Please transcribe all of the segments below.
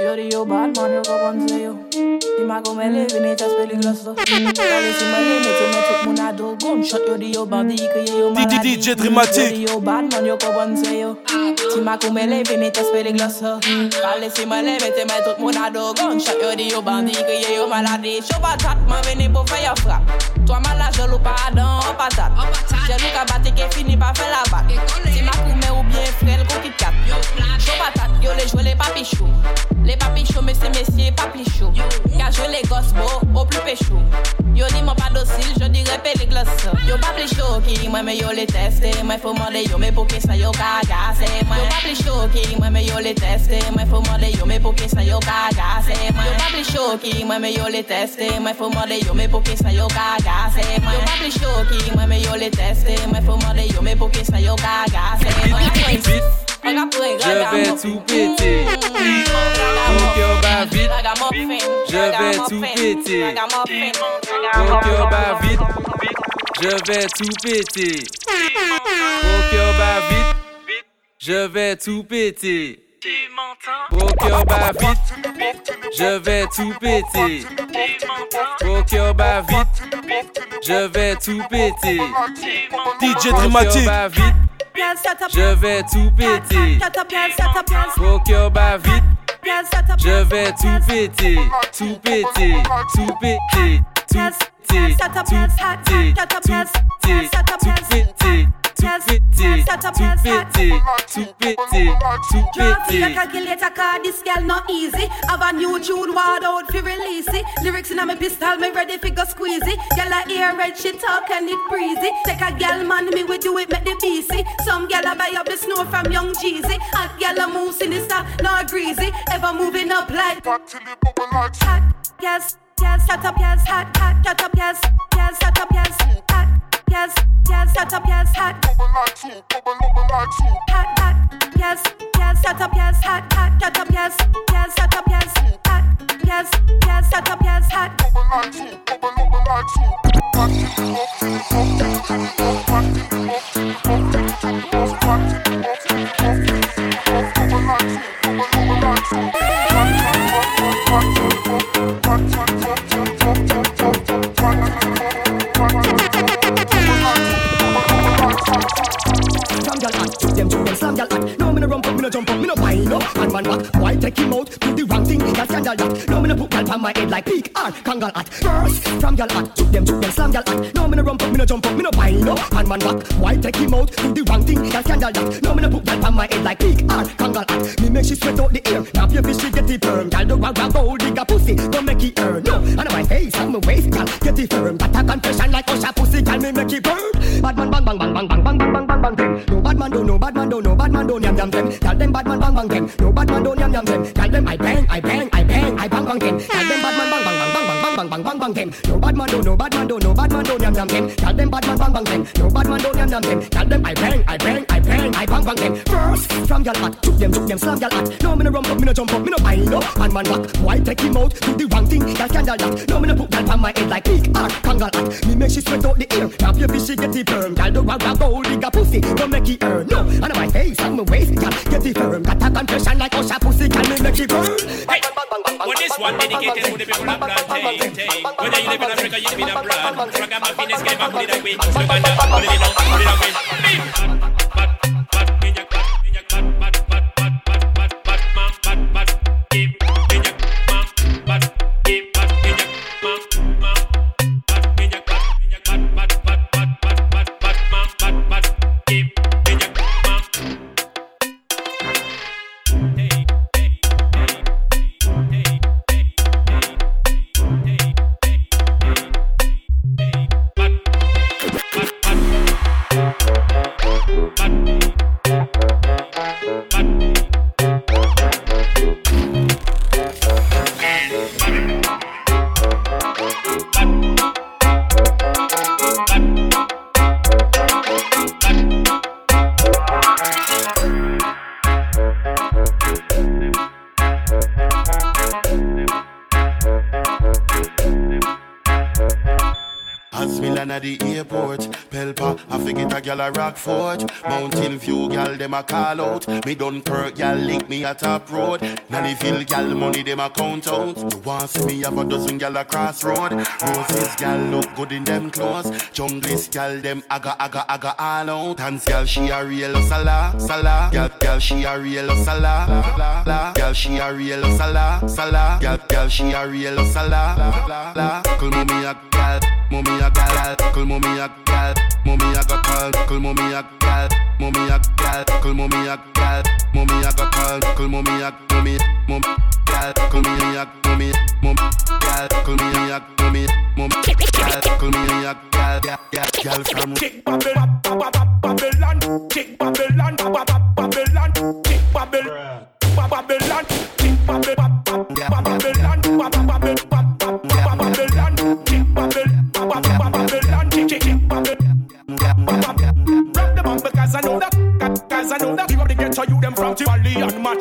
Yo bad man, yo go Bonzeo. Di ma come le venite a speligroso. Dale si ma le mette me tuk muna do gunshot. Yo digo Bandi, che io ma di DJ Drimatik. Yo digo Batman, yo go Bonzeo. Di ma come le venite a speligroso. Dale si ma le mette me tuk muna do gunshot. Yo digo Bandi, che io ma la di. Show patat, ma vini po fai a frap. Toi ma la jolou pardon, o Je Jolou ka batte che fini pa fe la bat. Ti ma come ou bien frel ko kit kat. Show patat, yo le jwe le papi chou. le gos bo, ou pli pechou Yo di mwen pa dosil, yo di repe le glos Yo pa pli choki, mwen me yo le teste. Mwen fò mande yo me pou ki sa yo ka gase mwen Yo pa pli choki, mwen me yo le teste. Mwen fò mande yo me pou ki sa yo ka gase mwen Yo pa pli choki, mwen me yo le teste. Mwen fò mande yo me pou ki sa yo ka gase mwen Yo pa pli choki, mwen me yo le teste. Mwen fò mande yo me pou ki sa yo ka gase mwen Je vais tout péter. Mon cœur bat vite. Je vais tout péter. Mon cœur bat vite. Je vais tout péter. Mon cœur bat vite. Je vais tout péter. Mon cœur bat vite. Je vais tout péter. Mon cœur bat vite. Je vais tout péter. DJ Mon cœur Drimatik. bat. Je vais tout péter. Mon cœur bat vite. Je vais tout péter, tout péter, tout péter, tout péter, tout péter, tout péter, tout péter, tout péter, tout péter, tout Can't see a péter. calculator cause this girl not easy. Have a new tune, word out fi release it. Lyrics in a me pistol, me ready fi go squeeze it. Girl a ear red, she talk and it breezy. Take a girl man, me we do it, make the BC. Some girl a buy up the snow from Young Jeezy. Hot girl a move sinister, not greasy. Ever moving up like hot, yes, yes, shut up, yes, hot, hot, shut up, yes, yes, shut up, yes, hot, yes, yes, shut up, yes, hot, hot, hot, yes, yes, shut up, yes, hot, hot, shut up, yes, yes, shut up, yes, hot, yes, yes, shut up, yes, hot. Slam kangal hot. First, from gal hot, shoot them, shoot them, slam gal hot. No me no rump up, me no jump up, me no wind up. And man back, why take him out? Do the wrong thing, that's scandal that. No me no put gal on my head like peak or kangal hot. Me make she sweat out the air. Now your fish she get the perm. Gal do grab grab gold, dig a pussy, don't make it earn. No, and my face, and my waist, gal get the firm. Got a confession like Usher pussy, gal me make it burn. Bad man bang bang bang bang bang bang bang bang bang bang. No bad man do, no bad man do, no bad man do, yam yam them. Tell them bad man bang bang them. No bad man do, yam yam them. Tell them I bang, I bang, I bang, I bang bang them. Tell them bad man bang bang bang bang them. No bad man do, no bad man do, no bad man do, yam yam them. Tell them bad man bang bang them. No bad man do, yam yam them. Tell them I bang, I bang, I bang, I bang bang them. First from y'all at, took them, took them, slam y'all. No me no rum up, me no jump up, me no bind up. Man man back, why take him out? Do the wrong thing, y'all scandal that. No me no put y'all on my head like big art, kangal at. Me make she sweat out the ear. Grab your bitch, she get the firm. Y'all do rag rag gold, digga pussy, don't make it earn. No, and my face, and my waist, girl get the firm. Got a confession like Usher pussy, girl me make it burn. Hey this one dedicated to the people of plantain. Whether you live in Africa, you live in abroad. Ragamuffin is getting back, put it away. Uganda, put it down, put it away. Bad, Thank you. At the airport. Pelpa, I forget a gal a Rockfort. Mountain View gal them a call out. Me Dunkirk gal link me a top road. Nannyville gal money them a count out. You want see me have a dozen gal a crossroad. Roses gal look good in them clothes. Junglist gal them aga aga aga all out. Dance gal she a real sala sala. Gal gal she a real sala la la. Gal she a real sala sala. Gal gal she a real sala la la. Call me a gal, mommy a gal. Call mommy a gal, mommy a got call. Mommy a gal, mommy a gal. Call mommy a gal, mommy a got call. Mommy a mommy mom gal. Call me a mommy mom gal. Call me a mommy mom gal. Call me a gal, gal, gal, gal from Kick Babylon, Babylon, kick Babylon, Babylon, kick Babylon, Babylon, kick Babylon,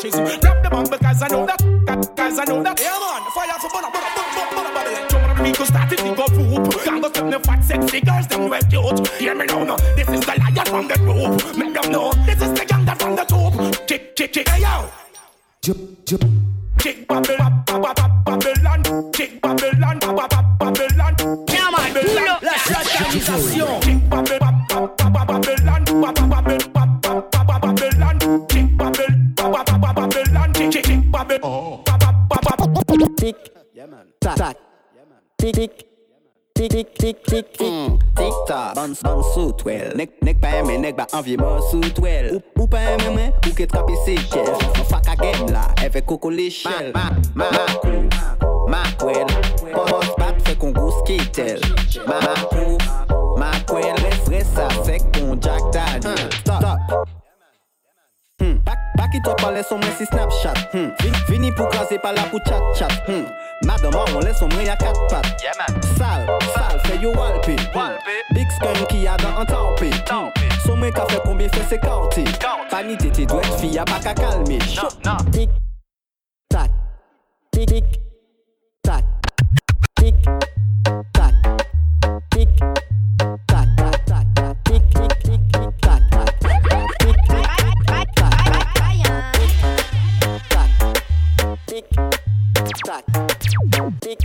Tivoli matches. Grab the bomb because I know that, because I know that. Yeah man, fire for butter, butter, butter, butter, Babylon. Jump on the beat, go start it, go poop. Gang go step the fat sexy girls, them well cute. Hear me now, no. This is the lion from the group. Make them know this is the gang that from the top. Chick, chick, chick, hey yo. Jup, jup. Kick Babylon, Babylon, kick Babylon, Babylon. Yeah, man, pull up la satanisation. Kick Babylon, Babylon, Babylon, oh. Tic, tac, tic, tic. Tic tic tic tic tic tic Ma ma ma ki to pale som si Snapchat. Hmm. Madame on Sal, sal, fè yo walpi Big scum ki yada an tampi Som mwen ka fè konbyen fè se kanti Pani tete dwet fiya baka kalmi no, no. Tik, tak, tac, tic,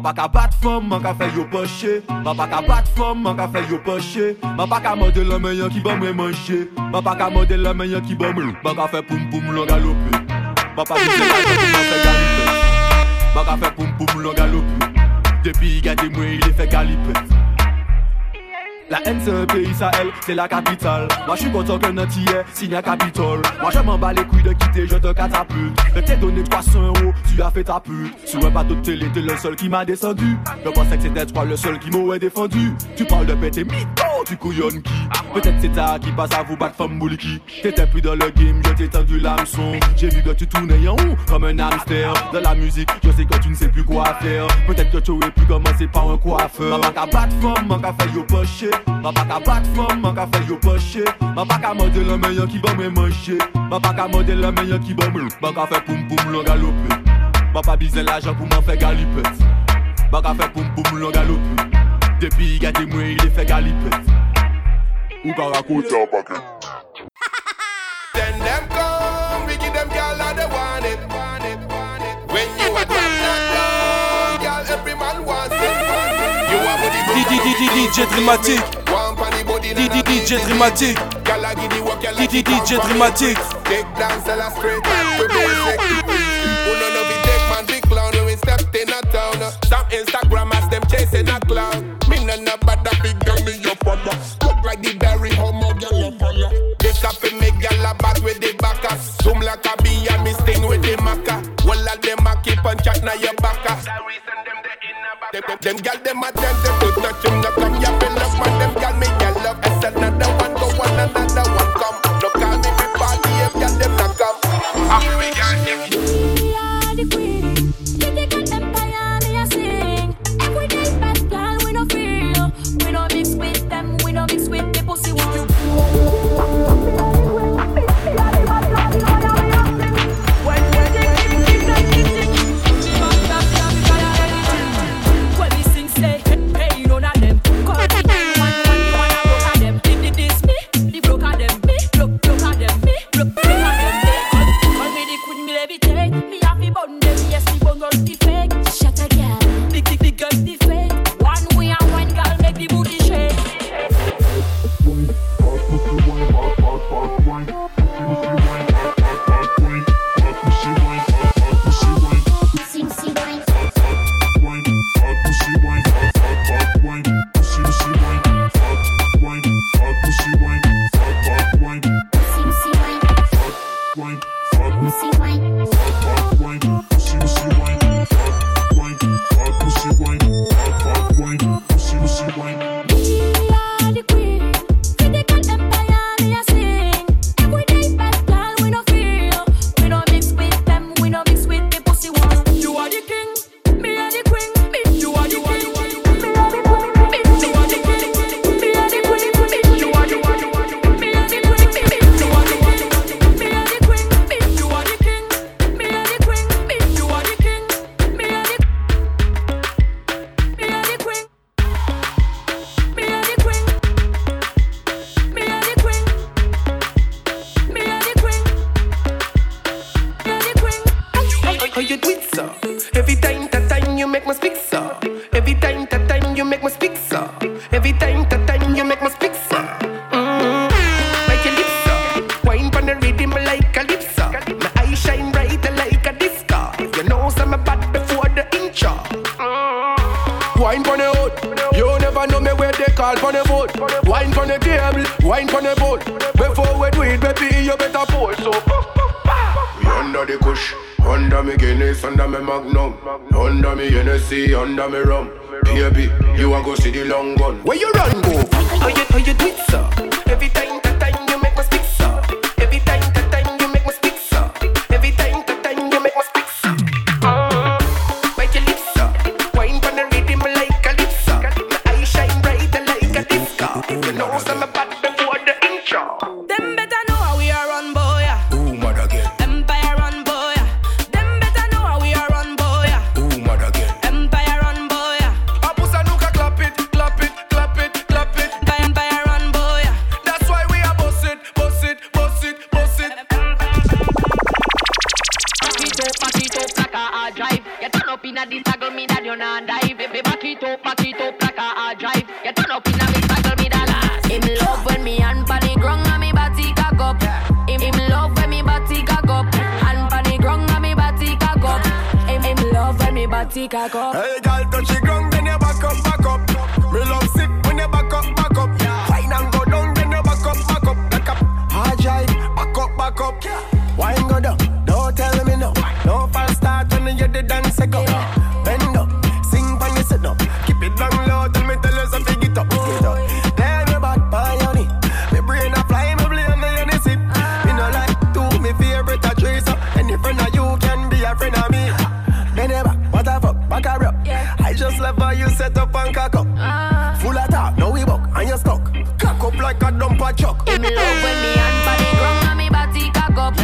Ma pa ka bat fom, man ka fe yo poche. Ma pa ka bat fom, man ka fe yo poche. Ma pa ka mode la men yon ki ba mwen manche Ma pa ka mode la men yon ki ba mwen. Man ka fe poum poum lor galope. Ma pa ki se la kote man fè galope. C'est un pays Sahel, c'est la capitale. Moi je suis content que Nantier signe un Capitole. Moi je m'en bats les couilles de quitter, je te catapulte. Je t'ai donné 300 euros, tu as fait ta pute. Sur un bateau de télé, t'es le seul qui m'a descendu. Je pensais que c'était toi le seul qui m'aurait défendu. Tu parles de péter mytho, tu couillonnes qui? Peut-être c'est ta qui passe à vous battre femme bouliki T'étais plus dans le game, je t'ai tendu l'hameçon. J'ai vu que tu tournais en haut comme un hamster. Dans la musique, je sais que tu ne sais plus quoi faire. Peut-être que tu aurais pu commencer par un coiffeur. Ma pas qu'à battre femme, man qu'à faire yo poché Ma pa ka bat fom, man ka fè yo poche Ma pa ka mande la men yon ki ban mwen manche Ma pa ka mande la men yon ki ban mwen Man ka fè poum poum lan galope Ma pa bize la jan pou man fè galipet Man ka fè poum poum lan galope Depi yi gade mwen yi le fè galipet Ou ka rakote an paket Then them come, we give them girl and they want it. Want it, want it. When you are that girl, girl, every man wants it. You are booty, booty, DJ Dramatic. Take down, sell a straight to basic Who know You know some bad before the intro. Wine pon the hood. You never know me where they call pon the boat. Wine pon the table, wine pon the boat. Before we do it, baby, you better pull. So, we under the kush. Under me Guinness, under me Magnum Under me Hennessy, under me rum Baby, you a go see the long gun Where you run, go? How you, how you do it, sir? Every time turn up in a this toggle me that you not dive. Baby, back it up, back it up like a hard drive. You turn up in a this toggle me that last. Him love when me hand pan the ground and me body cock up. Him, him love when me body cock up. Hand pan the ground and me body cock up. Him, him love when me body cock up. Hey, girl, touch the ground, then you back up, back up. Me love sick when you back up, back up. Fine and go down, then you back up, back up, back up. Hard drive, back up, back up. Wine go down, don't tell me no. No fast start when you the dance go. Like a dumper truck. Him love when me hand pan the ground and me body cock up.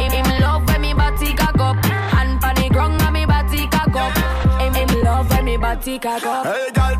Him, him love when me body cock up. Hand pan the ground and me body cock up. Him, him love when me body cock up. Hey, girl,